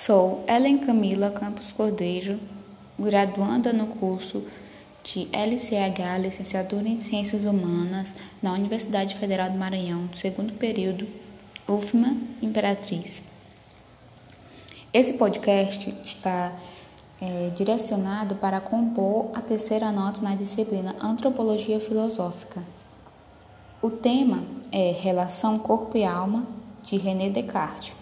Sou Ellen Camila Campos Cordeiro, graduanda no curso de LCH, Licenciatura em Ciências Humanas, na Universidade Federal do Maranhão, segundo período, UFMA Imperatriz. Esse podcast está é, direcionado para compor a terceira nota na disciplina Antropologia Filosófica. O tema é Relação Corpo e Alma, de René Descartes,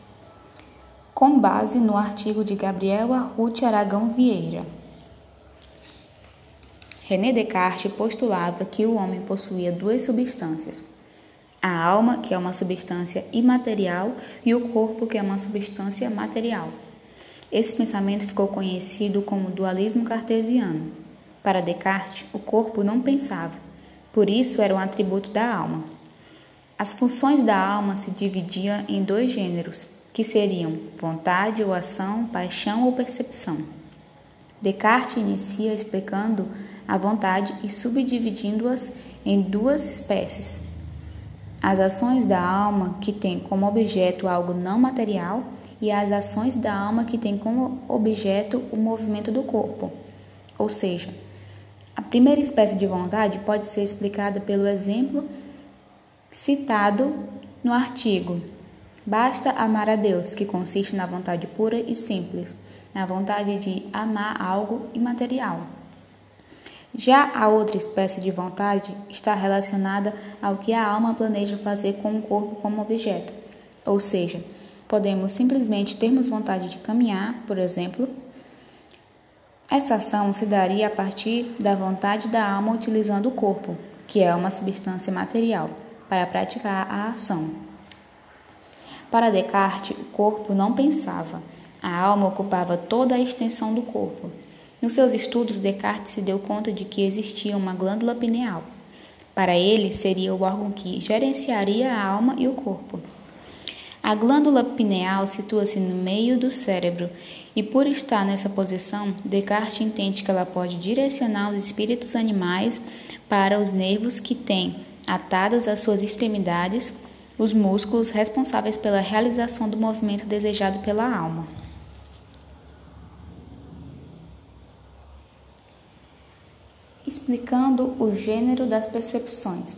com base no artigo de Gabriel Arruti Aragão Vieira. René Descartes postulava que o homem possuía duas substâncias: a alma, que é uma substância imaterial, e o corpo, que é uma substância material. Esse pensamento ficou conhecido como dualismo cartesiano. Para Descartes, o corpo não pensava, por isso era um atributo da alma. As funções da alma se dividiam em dois gêneros, que seriam vontade ou ação, paixão ou percepção. Descartes inicia explicando a vontade e subdividindo-as em duas espécies. As ações da alma, que têm como objeto algo não material, e as ações da alma que têm como objeto o movimento do corpo. Ou seja, a primeira espécie de vontade pode ser explicada pelo exemplo citado no artigo. Basta amar a Deus, que consiste na vontade pura e simples, na vontade de amar algo imaterial. Já a outra espécie de vontade está relacionada ao que a alma planeja fazer com o corpo como objeto, ou seja, Podemos simplesmente termos vontade de caminhar, por exemplo. Essa ação se daria a partir da vontade da alma utilizando o corpo, que é uma substância material, para praticar a ação. Para Descartes, o corpo não pensava, a alma ocupava toda a extensão do corpo. Nos seus estudos, Descartes se deu conta de que existia uma glândula pineal. Para ele, seria o órgão que gerenciaria a alma e o corpo. A glândula pineal situa-se no meio do cérebro e, por estar nessa posição, Descartes entende que ela pode direcionar os espíritos animais para os nervos que têm atadas às suas extremidades os músculos responsáveis pela realização do movimento desejado pela alma. Explicando o gênero das percepções.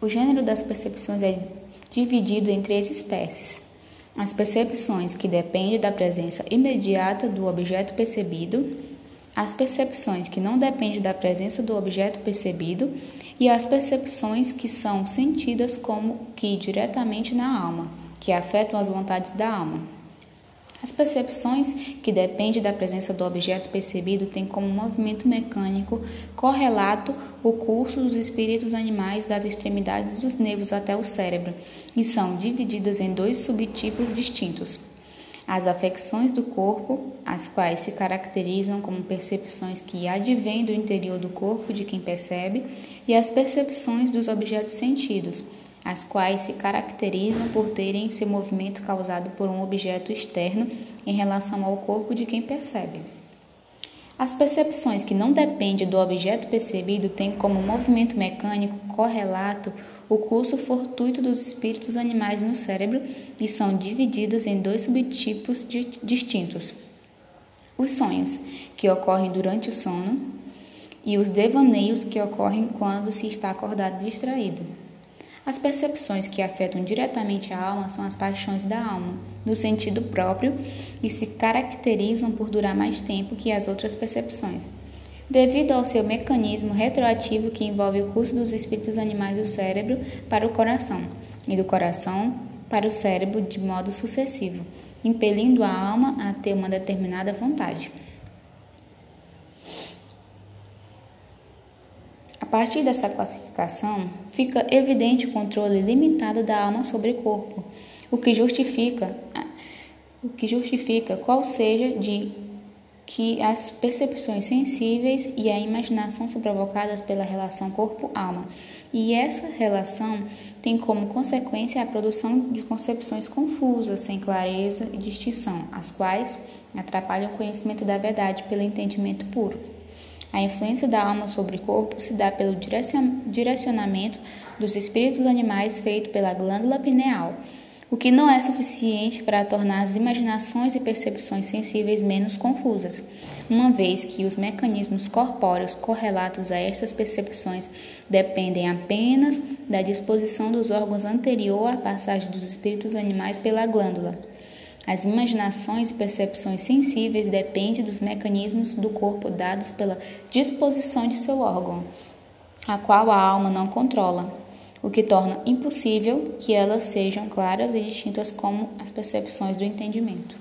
O gênero das percepções é dividido em três espécies. As percepções que dependem da presença imediata do objeto percebido, as percepções que não dependem da presença do objeto percebido e as percepções que são sentidas como que diretamente na alma, que afetam as vontades da alma. As percepções que dependem da presença do objeto percebido têm como movimento mecânico correlato o curso dos espíritos animais das extremidades dos nervos até o cérebro e são divididas em dois subtipos distintos. As afecções do corpo, as quais se caracterizam como percepções que advêm do interior do corpo de quem percebe, e as percepções dos objetos sentidos as quais se caracterizam por terem seu movimento causado por um objeto externo em relação ao corpo de quem percebe. As percepções que não dependem do objeto percebido têm como movimento mecânico correlato o curso fortuito dos espíritos animais no cérebro e são divididas em dois subtipos distintos: os sonhos, que ocorrem durante o sono, e os devaneios, que ocorrem quando se está acordado e distraído. As percepções que afetam diretamente a alma são as paixões da alma, no sentido próprio, e se caracterizam por durar mais tempo que as outras percepções, devido ao seu mecanismo retroativo que envolve o curso dos espíritos animais do cérebro para o coração, e do coração para o cérebro de modo sucessivo, impelindo a alma a ter uma determinada vontade. Partir dessa classificação, fica evidente o controle limitado da alma sobre o corpo, o que justifica o que justifica qual seja de que as percepções sensíveis e a imaginação são provocadas pela relação corpo-alma, e essa relação tem como consequência a produção de concepções confusas, sem clareza e distinção, as quais atrapalham o conhecimento da verdade pelo entendimento puro. A influência da alma sobre o corpo se dá pelo direcionamento dos espíritos animais feito pela glândula pineal, o que não é suficiente para tornar as imaginações e percepções sensíveis menos confusas, uma vez que os mecanismos corpóreos correlatos a estas percepções dependem apenas da disposição dos órgãos anterior à passagem dos espíritos animais pela glândula. As imaginações e percepções sensíveis dependem dos mecanismos do corpo dados pela disposição de seu órgão, a qual a alma não controla, o que torna impossível que elas sejam claras e distintas como as percepções do entendimento.